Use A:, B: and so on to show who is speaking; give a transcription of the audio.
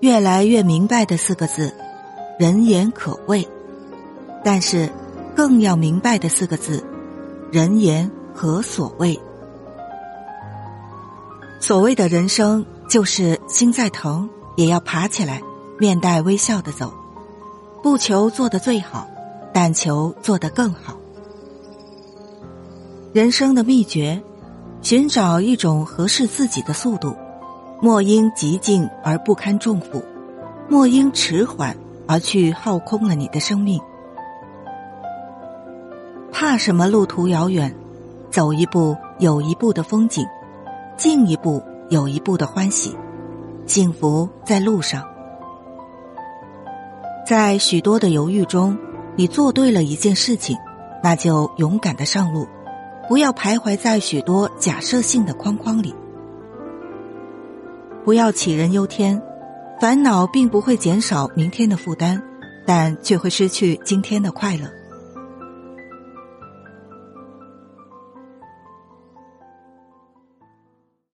A: 越来越明白的四个字：人言可畏。但是，更要明白的四个字：人言何所谓？所谓的人生，就是心再疼也要爬起来，面带微笑的走，不求做得最好，但求做得更好。人生的秘诀，寻找一种合适自己的速度，莫因急进而不堪重负，莫因迟缓而去耗空了你的生命。怕什么路途遥远？走一步有一步的风景，进一步有一步的欢喜，幸福在路上。在许多的犹豫中，你做对了一件事情，那就勇敢的上路。不要徘徊在许多假设性的框框里，不要杞人忧天，烦恼并不会减少明天的负担，但却会失去今天的快乐。